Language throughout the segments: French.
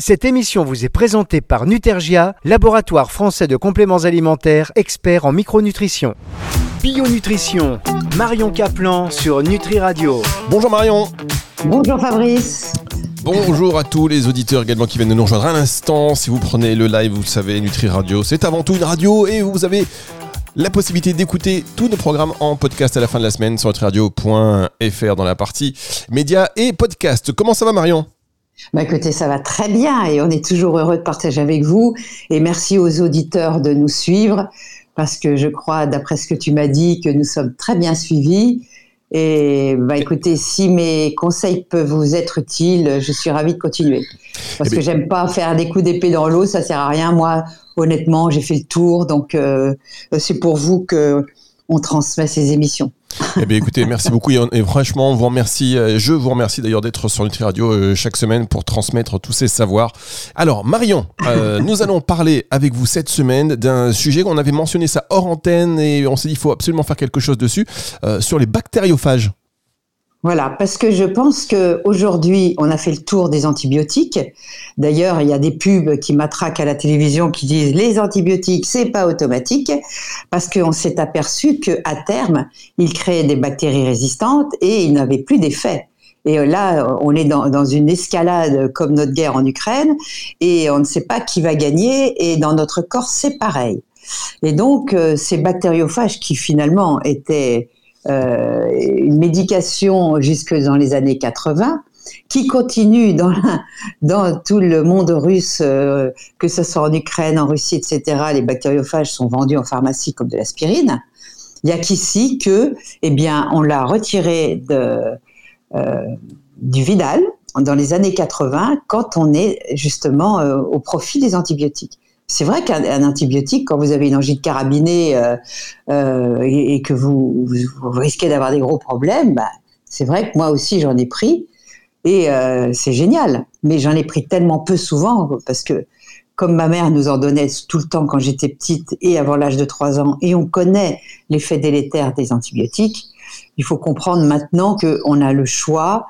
Cette émission vous est présentée par Nutergia, laboratoire français de compléments alimentaires, expert en micronutrition. Bionutrition, Marion Caplan sur Nutri Radio. Bonjour Marion. Bonjour Fabrice. Bonjour à tous les auditeurs également qui viennent de nous rejoindre à l'instant. Si vous prenez le live, vous le savez, Nutri Radio, c'est avant tout une radio et vous avez la possibilité d'écouter tous nos programmes en podcast à la fin de la semaine sur nutriradio.fr dans la partie médias et podcast. Comment ça va Marion? Bah écoutez, ça va très bien et on est toujours heureux de partager avec vous. Et merci aux auditeurs de nous suivre parce que je crois, d'après ce que tu m'as dit, que nous sommes très bien suivis. Et bah écoutez, si mes conseils peuvent vous être utiles, je suis ravie de continuer. Parce eh que j'aime pas faire des coups d'épée dans l'eau, ça sert à rien. Moi, honnêtement, j'ai fait le tour, donc euh, c'est pour vous que on transmet ces émissions. Eh bien, écoutez, merci beaucoup et, franchement, on vous remercie. Euh, je vous remercie d'ailleurs d'être sur Nutri Radio euh, chaque semaine pour transmettre tous ces savoirs. Alors, Marion, euh, nous allons parler avec vous cette semaine d'un sujet qu'on avait mentionné ça hors antenne et on s'est dit qu'il faut absolument faire quelque chose dessus sur les bactériophages. Voilà, parce que je pense qu'aujourd'hui, on a fait le tour des antibiotiques. D'ailleurs, il y a des pubs qui matraquent à la télévision qui disent les antibiotiques, c'est pas automatique, parce qu'on s'est aperçu qu'à terme, ils créaient des bactéries résistantes et ils n'avaient plus d'effet. Et là, on est dans, une escalade comme notre guerre en Ukraine, et on ne sait pas qui va gagner, et dans notre corps, c'est pareil. Et donc, euh, ces bactériophages qui finalement étaient euh, une médication jusque dans les années 80 qui continue dans, tout le monde russe, euh, que ce soit en Ukraine, en Russie, etc. Les bactériophages sont vendus en pharmacie comme de l'aspirine. Il y a qu'ici que, eh bien, on l'a retiré euh, du Vidal dans les années 80 quand on est justement au profit des antibiotiques. C'est vrai qu'un antibiotique, quand vous avez une angine carabinée euh, euh, et, que vous, risquez d'avoir des gros problèmes, bah, c'est vrai que moi aussi j'en ai pris et euh, c'est génial. Mais j'en ai pris tellement peu souvent parce que comme ma mère nous en donnait tout le temps quand j'étais petite et avant l'âge de 3 ans, et on connaît l'effet délétère des antibiotiques, il faut comprendre maintenant qu'on a le choix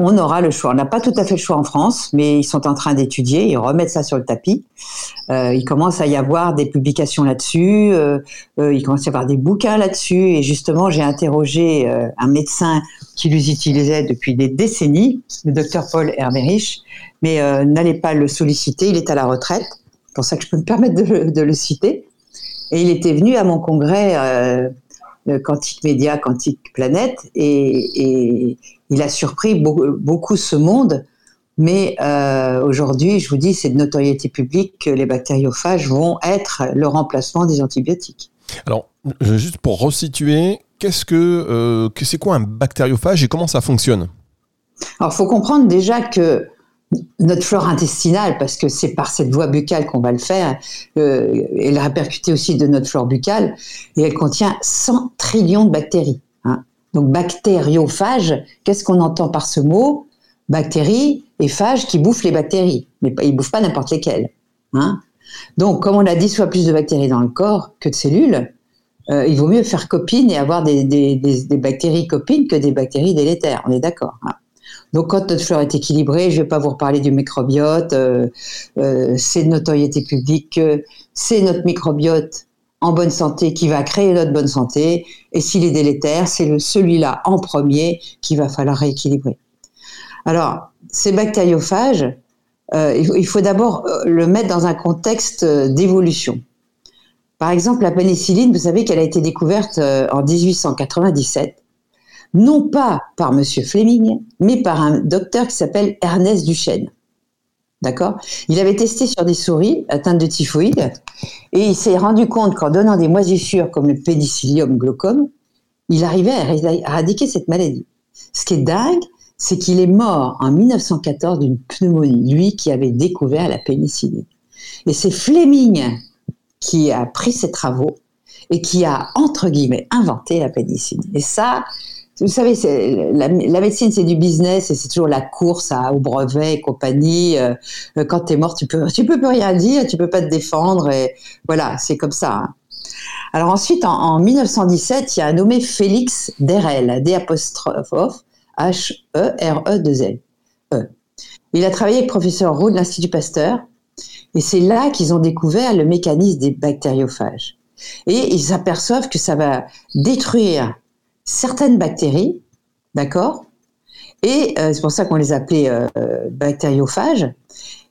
on aura le choix. On n'a pas tout à fait le choix en France, mais ils sont en train d'étudier, ils remettent ça sur le tapis. Euh, il commence à y avoir des publications là-dessus, euh, euh, il commence à y avoir des bouquins là-dessus. Et justement, j'ai interrogé un médecin qui les utilisait depuis des décennies, le docteur Paul Hermerich, mais n'allez pas le solliciter, il est à la retraite. C'est pour ça que je peux me permettre de, le citer. Et il était venu à mon congrès Quantique Média, Quantique Planète, et, il a surpris beaucoup, ce monde. Mais euh, aujourd'hui, je vous dis, c'est de notoriété publique que les bactériophages vont être le remplacement des antibiotiques. Alors, juste pour resituer, qu'est-ce que, euh, que c'est quoi un bactériophage et comment ça fonctionne? Alors, il faut comprendre déjà que notre flore intestinale, parce que c'est par cette voie buccale qu'on va le faire, euh, elle répercute aussi de notre flore buccale, et elle contient 100 trillions de bactéries. Hein. Donc bactériophage, qu'est-ce qu'on entend par ce mot? Bactéries et phage qui bouffent les bactéries, mais ils bouffent pas n'importe lesquelles. Hein. Donc comme on a 10 fois plus de bactéries dans le corps que de cellules, euh, il vaut mieux faire copine et avoir des, bactéries copines que des bactéries délétères. On est d'accord. Hein. Donc, quand notre flore est équilibrée, je ne vais pas vous reparler du microbiote, euh, euh, c'est de notoriété publique, c'est notre microbiote en bonne santé qui va créer notre bonne santé, et s'il est délétère, c'est celui-là en premier qu'il va falloir rééquilibrer. Alors, ces bactériophages, euh, il faut d'abord le mettre dans un contexte d'évolution. Par exemple, la pénicilline, vous savez qu'elle a été découverte en 1897 non pas par M. Fleming, mais par un docteur qui s'appelle Ernest Duchesne. D'accord? Il avait testé sur des souris atteintes de typhoïde et il s'est rendu compte qu'en donnant des moisissures comme le pénicillium glaucome, il arrivait à éradiquer cette maladie. Ce qui est dingue, c'est qu'il est mort en 1914 d'une pneumonie, lui qui avait découvert la pénicilline. Et c'est Fleming qui a pris ses travaux et qui a, entre guillemets, inventé la pénicilline. Et ça, vous savez, la, la, médecine, c'est du business et c'est toujours la course à, au brevet et compagnie. Euh, euh, quand tu es mort, tu peux, tu peux plus rien dire, tu peux pas te défendre. Et voilà, c'est comme ça. Hein. Alors ensuite, en, 1917, il y a un nommé Félix Derel, D apostrophe H E R E 2 L. Il a travaillé avec professeur Roux de l'Institut Pasteur, et c'est là qu'ils ont découvert le mécanisme des bactériophages. Et ils s'aperçoivent que ça va détruire certaines bactéries, d'accord? Et euh, c'est pour ça qu'on les appelait euh, bactériophages.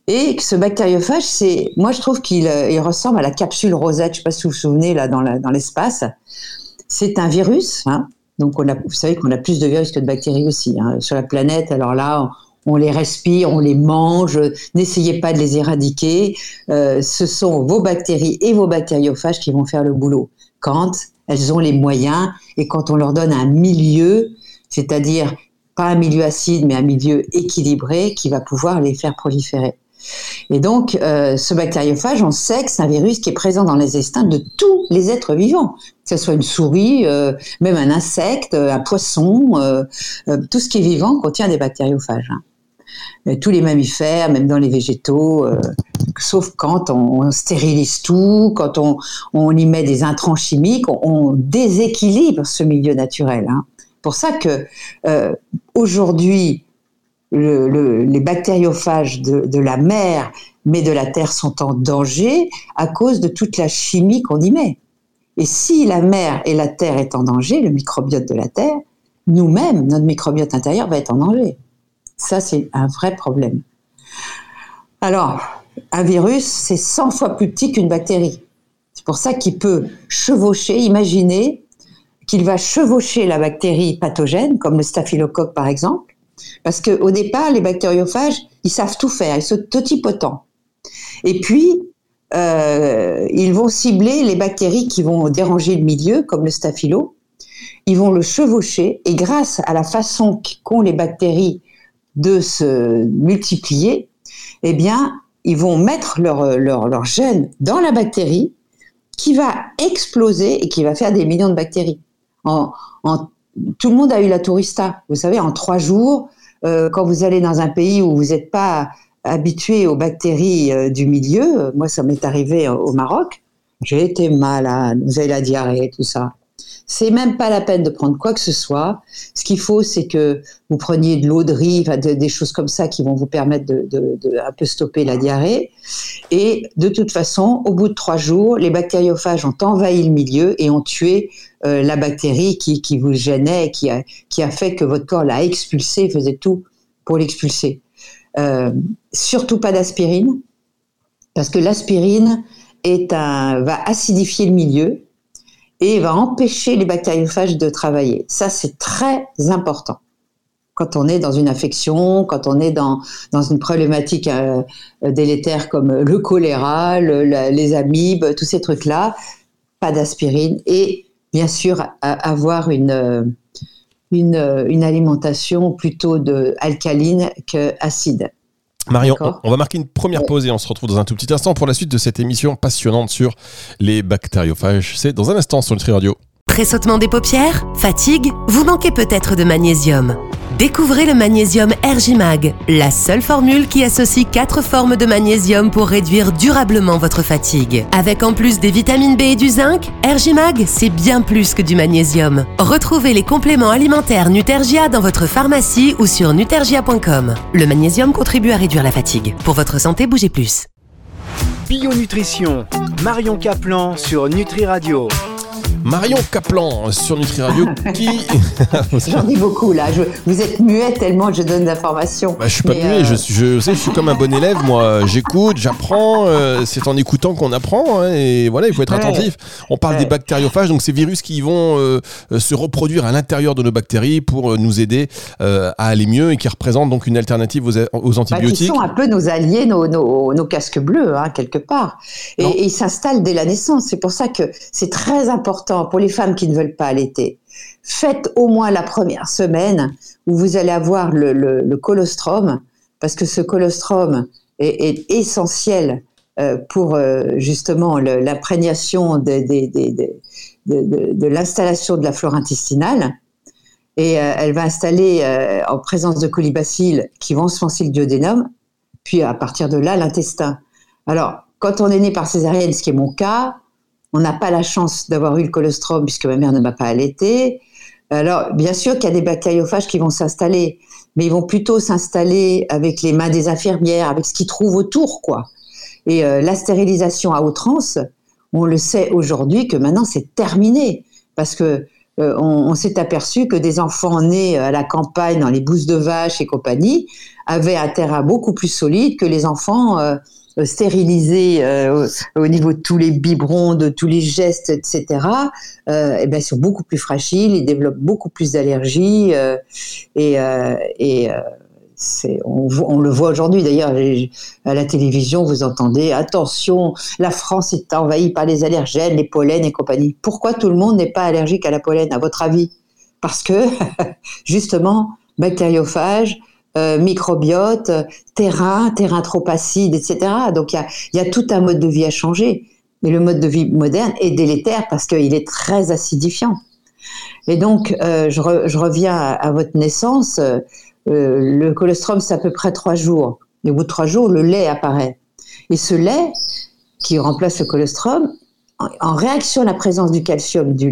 Et ce bactériophage, c'est, moi je trouve qu'il il ressemble à la capsule rosette. Je ne sais pas si vous vous souvenez là dans, l'espace. C'est un virus. Hein, donc on a, vous savez qu'on a plus de virus que de bactéries aussi hein, sur la planète. Alors là, on les respire, on les mange, n'essayez pas de les éradiquer. Euh, ce sont vos bactéries et vos bactériophages qui vont faire le boulot quand elles ont les moyens et quand on leur donne un milieu, c'est-à-dire pas un milieu acide, mais un milieu équilibré qui va pouvoir les faire proliférer. Et donc, euh, ce bactériophage, on sait que c'est un virus qui est présent dans les intestins de tous les êtres vivants, que ce soit une souris, euh, même un insecte, un poisson, tout ce qui est vivant contient des bactériophages. Tous les mammifères, même dans les végétaux, euh, sauf quand on, stérilise tout, quand on, on, y met des intrants chimiques, on, déséquilibre ce milieu naturel. Hein. Pour ça que euh, aujourd'hui, le, les bactériophages de, de, la mer, mais de la terre, sont en danger à cause de toute la chimie qu'on y met. Et si la mer et la terre est en danger, le microbiote de la terre, nous-mêmes, notre microbiote intérieur va être en danger. Ça, c'est un vrai problème. Alors, un virus, c'est 100 fois plus petit qu'une bactérie. C'est pour ça qu'il peut chevaucher, imaginer qu'il va chevaucher la bactérie pathogène, comme le staphylocoque par exemple, parce qu'au départ, les bactériophages, ils savent tout faire, ils sont totipotents. Et puis, euh, ils vont cibler les bactéries qui vont déranger le milieu, comme le staphylo. Ils vont le chevaucher, et grâce à la façon qu'ont les bactéries de se multiplier, eh bien, ils vont mettre leur, leur, leur gène dans la bactérie qui va exploser et qui va faire des millions de bactéries. Tout le monde a eu la tourista. Vous savez, en trois jours, euh, quand vous allez dans un pays où vous n'êtes pas habitué aux bactéries euh, du milieu, moi ça m'est arrivé au Maroc, j'ai été malade, vous avez la diarrhée, tout ça. C'est même pas la peine de prendre quoi que ce soit. Ce qu'il faut, c'est que vous preniez de l'eau de riz, des choses comme ça qui vont vous permettre de, un peu stopper la diarrhée. Et de toute façon, au bout de trois jours, les bactériophages ont envahi le milieu et ont tué euh, la bactérie qui, vous gênait, qui a, fait que votre corps l'a expulsé, faisait tout pour l'expulser. Euh, surtout pas d'aspirine, parce que l'aspirine va acidifier le milieu et va empêcher les bactériophages de travailler. Ça, c'est très important. Quand on est dans une infection, quand on est dans, dans une problématique euh, délétère comme le choléra, les amibes, tous ces trucs-là, pas d'aspirine et bien sûr avoir une, une, une alimentation plutôt de alcaline qu'acide. Marion, on va marquer une première pause et on se retrouve dans un tout petit instant pour la suite de cette émission passionnante sur les bactériophages. C'est dans un instant sur Nutri Radio. Pressautement des paupières Fatigue Vous manquez peut-être de magnésium. Découvrez le magnésium Ergimag, la seule formule qui associe quatre formes de magnésium pour réduire durablement votre fatigue. Avec en plus des vitamines B et du zinc, Ergimag, c'est bien plus que du magnésium. Retrouvez les compléments alimentaires Nutergia dans votre pharmacie ou sur nutergia.com. Le magnésium contribue à réduire la fatigue. Pour votre santé, bougez plus. Bio Nutrition, Marion Caplan sur Nutri Radio. Marion Kaplan sur Nutri Radio qui. J'en dis beaucoup là. vous êtes muet tellement je donne d'informations. Bah, je suis pas muet. Euh, je, je, sais, je suis comme un bon élève. Moi, j'écoute, j'apprends. Euh, c'est en écoutant qu'on apprend. Hein, et voilà, il faut être attentif. On parle des bactériophages, donc ces virus qui vont euh, se reproduire à l'intérieur de nos bactéries pour nous aider à aller mieux et qui représentent donc une alternative aux, antibiotiques. Bah, qui sont un peu nos alliés, nos, nos, casques bleus, hein, quelque part. Et, et ils s'installent dès la naissance. C'est pour ça que c'est très important pour les femmes qui ne veulent pas allaiter, faites au moins la première semaine où vous allez avoir le, colostrum, parce que ce colostrum est, essentiel euh, pour euh, justement l'imprégnation de, l'installation de la flore intestinale. Et euh, elle va installer en présence de colibacilles qui vont se le duodénum, puis à partir de là, l'intestin. Alors, quand on est né par césarienne, ce qui est mon cas, on n'a pas la chance d'avoir eu le colostrum puisque ma mère ne m'a pas allaité. Alors, bien sûr qu'il y a des bactériophages qui vont s'installer, mais ils vont plutôt s'installer avec les mains des infirmières, avec ce qu'ils trouvent autour, quoi. Et euh, la stérilisation à outrance, on le sait aujourd'hui que maintenant c'est terminé, parce que euh, on, s'est aperçu que des enfants nés à la campagne, dans les bousses de vaches et compagnie, avaient un terrain beaucoup plus solide que les enfants euh, stérilisés euh, au niveau de tous les biberons, de tous les gestes, etc. Euh, et ben, ils sont beaucoup plus fragiles, ils développent beaucoup plus d'allergies et, et on, on, le voit aujourd'hui d'ailleurs à la télévision, vous entendez attention, la France est envahie par les allergènes, les pollens et compagnie. Pourquoi tout le monde n'est pas allergique à la pollen, à votre avis? Parce que justement, bactériophage, euh, microbiote, terrain, terrain trop acide, etc. Donc il y a, tout un mode de vie à changer. Mais le mode de vie moderne est délétère parce qu'il est très acidifiant. Et donc, euh, je, reviens à, votre naissance. Euh, le colostrum, c'est à peu près trois jours. Et au bout de trois jours, le lait apparaît. Et ce lait, qui remplace le colostrum, en, réaction à la présence du calcium du,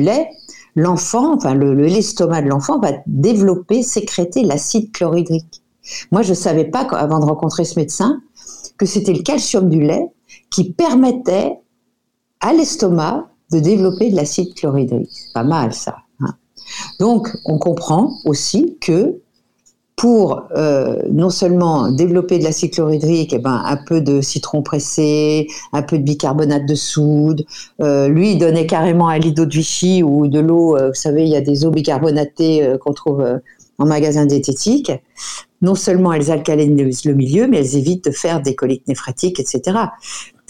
lait, l'enfant, enfin l'estomac de l'enfant va développer, sécréter l'acide chlorhydrique. Moi, je ne savais pas, avant de rencontrer ce médecin, que c'était le calcium du lait qui permettait à l'estomac de développer de l'acide chlorhydrique. Pas mal ça. Hein. Donc, on comprend aussi que pour euh, non seulement développer de l'acide chlorhydrique, eh ben, un peu de citron pressé, un peu de bicarbonate de soude. Euh, lui, il donnait carrément lit d'eau de Vichy ou de l'eau, euh, vous savez, il y a des eaux bicarbonatées qu'on trouve en magasin diététique. Non seulement elles alcalinisent le milieu, mais elles évitent de faire des coliques néphrétiques, etc.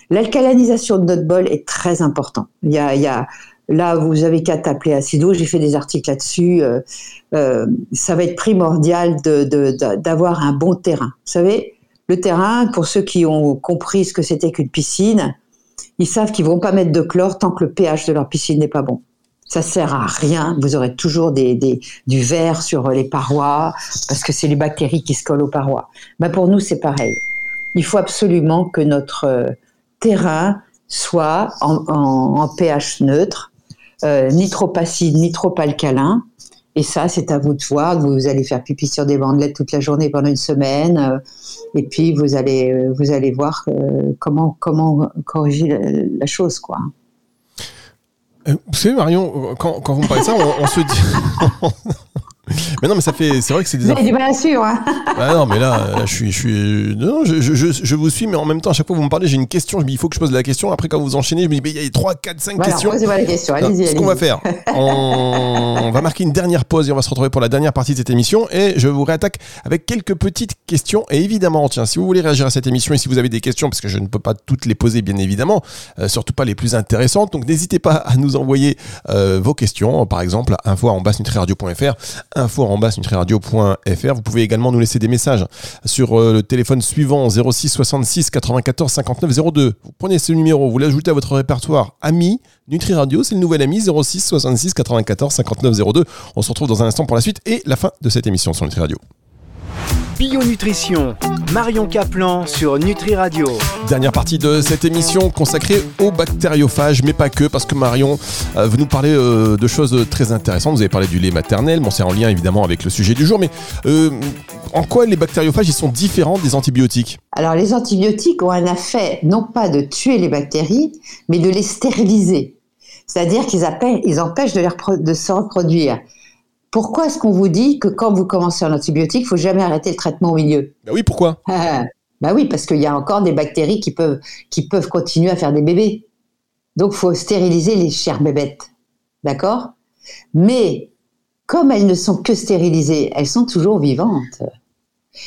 L'alcalinisation de notre bol est très important. Il y a, il y a Là, vous avez qu'à t'appeler Acido. J'ai fait des articles là-dessus. Euh, euh, ça va être primordial d'avoir un bon terrain. Vous savez, le terrain, pour ceux qui ont compris ce que c'était qu'une piscine, ils savent qu'ils vont pas mettre de chlore tant que le pH de leur piscine n'est pas bon. Ça sert à rien. Vous aurez toujours du verre sur les parois parce que c'est les bactéries qui se collent aux parois. Ben pour nous, c'est pareil. Il faut absolument que notre euh, terrain soit en pH neutre euh, ni trop acide, ni trop alcalin. Et ça, c'est à vous de voir. Vous allez faire pipi sur des bandelettes toute la journée pendant une semaine, euh, et puis vous allez euh, vous allez voir comment comment corriger la, chose, quoi. Vous savez, Marion, quand, quand vous me parlez ça, on, on se dit. Mais non, mais ça fait. C'est vrai que c'est des. Vous avez du mal à suivre. Hein ah non, mais là, je suis, je suis. Non, je, je, je, vous suis, mais en même temps, à chaque fois que vous me parlez, j'ai une question. Je me dis, il faut que je pose la question. Après, quand vous enchaînez, je me dis, mais il y a 3, 4, 5 questions. Posez-moi la question. Allez-y. Ce qu'on va faire, on, va marquer une dernière pause et on va se retrouver pour la dernière partie de cette émission. Et je vous réattaque avec quelques petites questions. Et évidemment, tiens, si vous voulez réagir à cette émission et si vous avez des questions, parce que je ne peux pas toutes les poser, bien évidemment, euh, surtout pas les plus intéressantes. Donc, n'hésitez pas à nous envoyer euh, vos questions. Par exemple, info en basse info en basse radio.fr. Vous pouvez également nous laisser des messages sur euh, le téléphone suivant 06 66 94 59 02. Vous prenez ce numéro, vous l'ajoutez à votre répertoire ami Nutri Radio, c'est le nouvel ami 06 66 94 59 02. On se retrouve dans un instant pour la suite et la fin de cette émission sur Nutri Radio. Bio Nutrition, Marion Caplan sur Nutri Radio. Dernière partie de cette émission consacrée aux bactériophages, mais pas que, parce que Marion euh, veut nous parler euh, de choses très intéressantes. Vous avez parlé du lait maternel, bon, c'est en lien évidemment avec le sujet du jour, mais euh, en quoi les bactériophages ils sont différents des antibiotiques? Alors les antibiotiques ont un effet non pas de tuer les bactéries, mais de les stériliser. C'est-à-dire qu'ils ils empêchent de, de se reproduire. Pourquoi est-ce qu'on vous dit que quand vous commencez un antibiotique, il faut jamais arrêter le traitement au milieu? Bah oui, pourquoi? Bah oui, parce qu'il y a encore des bactéries qui peuvent, qui peuvent continuer à faire des bébés. Donc, il faut stériliser les chères bébêtes. D'accord? Mais comme elles ne sont que stérilisées, elles sont toujours vivantes.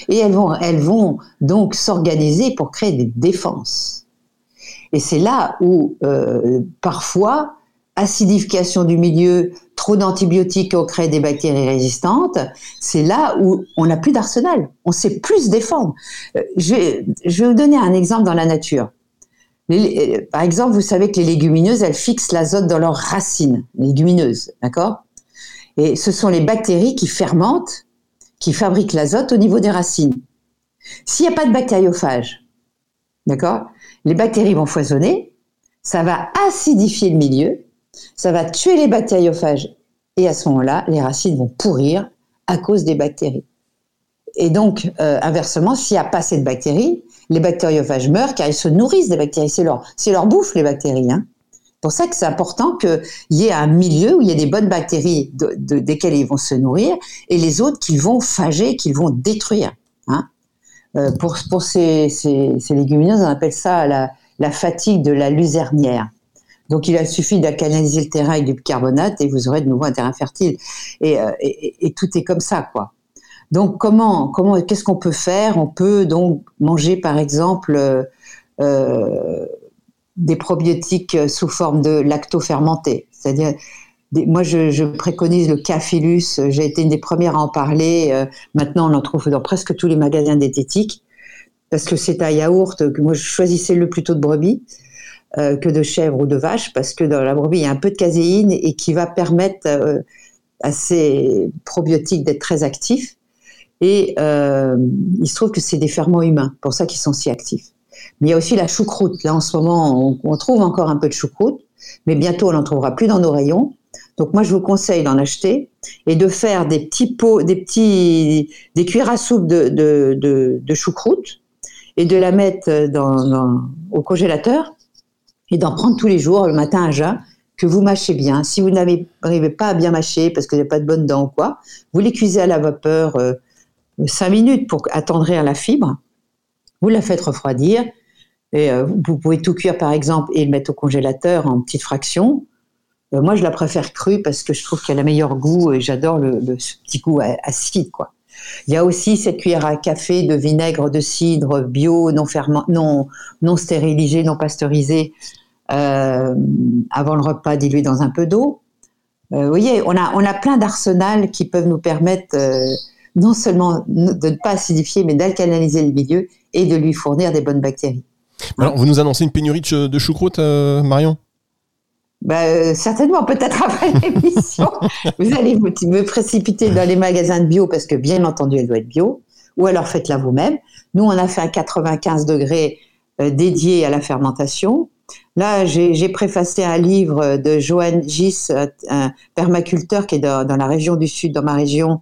Et elles vont, elles vont donc s'organiser pour créer des défenses. Et c'est là où, euh, parfois, acidification du milieu, trop d'antibiotiques ont créé des bactéries résistantes, c'est là où on n'a plus d'arsenal. On sait plus se défendre. Euh, je vais, vous donner un exemple dans la nature. Euh, par exemple, vous savez que les légumineuses, elles fixent l'azote dans leurs racines, légumineuses, d'accord? Et ce sont les bactéries qui fermentent, qui fabriquent l'azote au niveau des racines. S'il n'y a pas de bactériophage, d'accord? Les bactéries vont foisonner, ça va acidifier le milieu, ça va tuer les bactériophages. Et à ce moment-là, les racines vont pourrir à cause des bactéries. et donc, inversement, s'il n'y a pas assez de bactéries, les bactériophages meurent car ils se nourrissent des bactéries. C'est leur, leur bouffe, les bactéries. Hein. C'est pour ça que c'est important qu'il y ait un milieu où il y a des bonnes bactéries de, desquelles ils vont se nourrir et les autres qu'ils vont phager, qu'ils vont détruire. Hein. pour pour ces, légumineuses, on appelle ça la, la fatigue de la luzernière. Donc il a suffi le terrain avec du bicarbonate et vous aurez de nouveau un terrain fertile. Et, euh, et, tout est comme ça, quoi. Donc comment, comment, qu'est-ce qu'on peut faire? On peut donc manger, par exemple, euh, euh des probiotiques sous forme de lacto-fermentés. C'est-à-dire, moi, je, préconise le Cafilus. J'ai été une des premières à en parler. Maintenant, on en trouve dans presque tous les magasins diététiques parce que c'est un yaourt que moi, je choisissais le plutôt de brebis. Euh, que de chèvre ou de vache, parce que dans la brebis, il y a un peu de caséine et qui va permettre euh, à ces probiotiques d'être très actifs. Et euh, il se trouve que c'est des ferments humains, pour ça qu'ils sont si actifs. Mais il y a aussi la choucroute. Là, en ce moment, on, trouve encore un peu de choucroute, mais bientôt, on n'en trouvera plus dans nos rayons. Donc moi, je vous conseille d'en acheter et de faire des petits pots, des petits, des cuillères à soupe de, de, choucroute et de la mettre dans, au congélateur et d'en prendre tous les jours, le matin à jeun, que vous mâchez bien. Si vous n'arrivez pas à bien mâcher parce qu'il n'y a pas de bonnes dents ou quoi, vous les cuisez à la vapeur euh, 5 minutes pour attendrir la fibre. Vous la faites refroidir. Et, euh, vous pouvez tout cuire par exemple et le mettre au congélateur en petites fractions. Euh, moi, je la préfère crue parce que je trouve qu'elle a meilleur goût et j'adore le, le, petit goût acide, quoi. Il y a aussi cette cuillère à café de vinaigre de cidre bio, non, ferment, non, non stérilisé, non pasteurisé, euh, avant le repas dilué dans un peu d'eau. Euh, vous voyez, on a, on a plein d'arsenals qui peuvent nous permettre euh, non seulement de ne pas acidifier, mais d'alcaliniser le milieu et de lui fournir des bonnes bactéries. Vous nous annoncez une pénurie de, choucroute, Marion? Bah, euh, certainement, peut-être après l'émission. vous allez me précipiter dans les magasins de bio parce que bien entendu, elle doit être bio. Ou alors faites-la vous-même. Nous, on a fait un 95 degrés euh, dédié à la fermentation. Là, j'ai préfacé un livre de Johan Gis, un permaculteur qui est dans, dans, la région du Sud, dans ma région,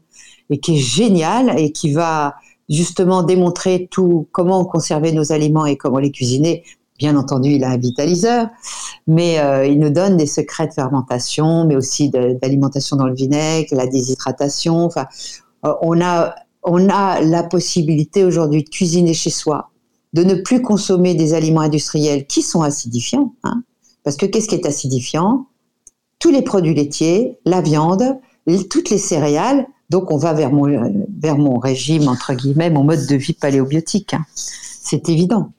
et qui est génial et qui va justement démontrer tout comment conserver nos aliments et comment les cuisiner Bien entendu, il a un vitaliseur, mais euh, il nous donne des secrets de fermentation, mais aussi d'alimentation dans le vinaigre, la déshydratation. Enfin, euh, on a la possibilité aujourd'hui de cuisiner chez soi, de ne plus consommer des aliments industriels qui sont acidifiants. Hein, parce que qu'est-ce qui est acidifiant? Tous les produits laitiers, la viande, toutes les céréales. Donc on va vers mon, vers mon régime, entre guillemets, mon mode de vie paléobiotique. Hein. C'est évident.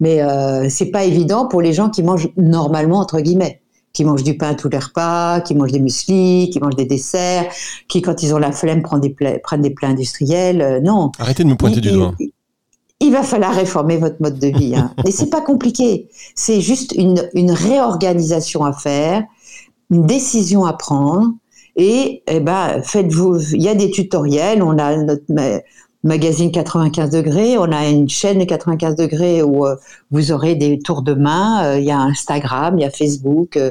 Mais euh, c'est pas évident pour les gens qui mangent normalement entre guillemets, qui mangent du pain à tous les repas, qui mangent des muesli, qui mangent des desserts, qui quand ils ont la flemme prennent des plats, prennent des plats industriels. Euh, non. Arrêtez de me pointer il, du doigt. Il, il, va falloir réformer votre mode de vie. Hein. Et c'est pas compliqué. C'est juste une, une réorganisation à faire, une décision à prendre. Et eh ben, faites-vous. Il y a des tutoriels. On a notre magazine 95 degrés. On a une chaîne de 95 degrés où euh, vous aurez des tours de main. Euh, il y a Instagram, il y a Facebook. Euh,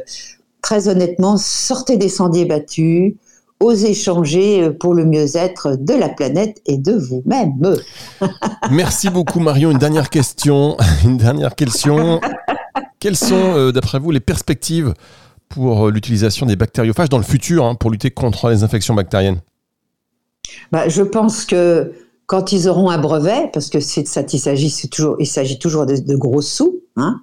très honnêtement, sortez des sentiers battus. Osez changer pour le mieux-être de la planète et de vous-même. Merci beaucoup Marion. Une dernière question. Une dernière question. Quelles sont, d'après vous, les perspectives pour l'utilisation des bactériophages dans le futur hein, pour lutter contre les infections bactériennes? Bah, Je pense que quand ils auront un brevet, parce que c'est ça il s'agit toujours, il toujours de, gros sous, hein,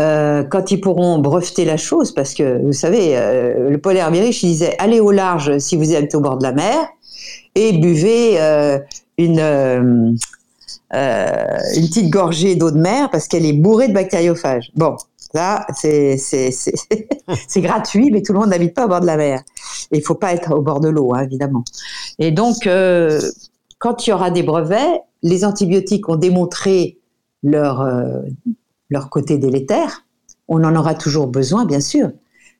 euh, quand ils pourront breveter la chose, parce que vous savez, euh, le Herbirich, il disait allez au large si vous êtes au bord de la mer et buvez euh, une petite gorgée d'eau de mer parce qu'elle est bourrée de bactériophages. Bon, là c'est gratuit, mais tout le monde n'habite pas au bord de la mer. Il faut pas être au bord de l'eau, hein, évidemment. Et donc quand il y aura des brevets, les antibiotiques ont démontré leur, euh, côté délétère. On en aura toujours besoin, bien sûr.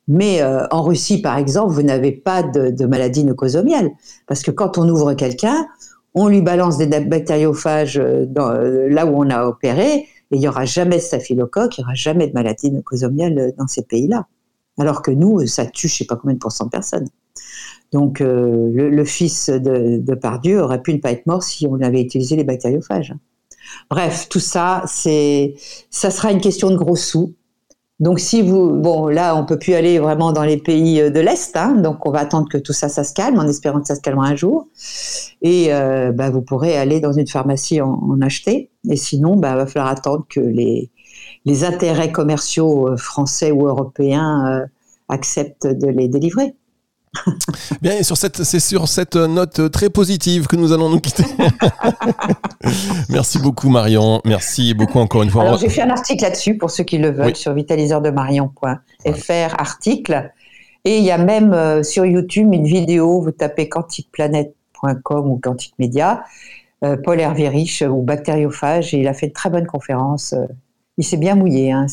Mais euh, en Russie, par exemple, vous n'avez pas de, maladie nocosomiale. Parce que quand on ouvre quelqu'un, on lui balance des bactériophages euh, là où on a opéré, et il n'y aura jamais de staphylocoque, il n'y aura jamais de maladie nocosomiale dans ces pays-là. Alors que nous, ça tue je ne sais pas combien de pourcents de personnes. Donc le, fils de, Pardieu aurait pu ne pas être mort si on avait utilisé les bactériophages. Bref, tout ça, c'est, ça sera une question de gros sous. Donc si vous, bon là on peut plus aller vraiment dans les pays euh, de l'est, hein, donc on va attendre que tout ça ça se calme, en espérant que ça se calme un jour. Et euh, bah, vous pourrez aller dans une pharmacie en, acheter. Et sinon, bah, va falloir attendre que les intérêts commerciaux euh, français ou européens acceptent de les délivrer. Bien, et sur cette, c'est sur cette note très positive que nous allons nous quitter. Merci beaucoup Marion, merci beaucoup encore une fois. Alors j'ai fait un article là-dessus pour ceux qui le veulent sur vitaliseurdemarion.fr article. Et il y a même euh, sur YouTube une vidéo, vous tapez quantiqueplanète.com ou quantique média, euh, Paul Hervé Riche ou bactériophage, et il a fait une très bonne conférence. Euh, il s'est bien mouillé, hein,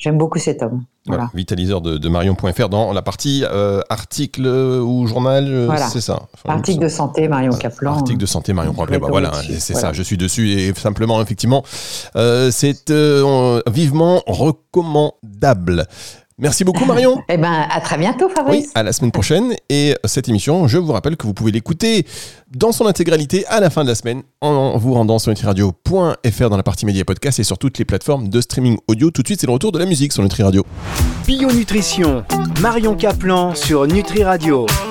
j'aime beaucoup cet homme. Voilà. Vitaliseur de, Marion.fr dans la partie euh, article ou journal, euh, c'est ça. article de santé Marion Caplan. Article de santé Marion Caplan. Bah, voilà, c'est ça. Je suis dessus et simplement effectivement, euh, c'est vivement recommandable. Merci beaucoup Marion. eh ben à très bientôt Fabrice. Oui, à la semaine prochaine et cette émission, je vous rappelle que vous pouvez l'écouter dans son intégralité à la fin de la semaine en vous rendant sur nutriradio.fr dans la partie média podcast et sur toutes les plateformes de streaming audio. Tout de suite, c'est le retour de la musique sur Nutri Radio. Bio Nutrition, Marion Caplan sur Nutri Radio.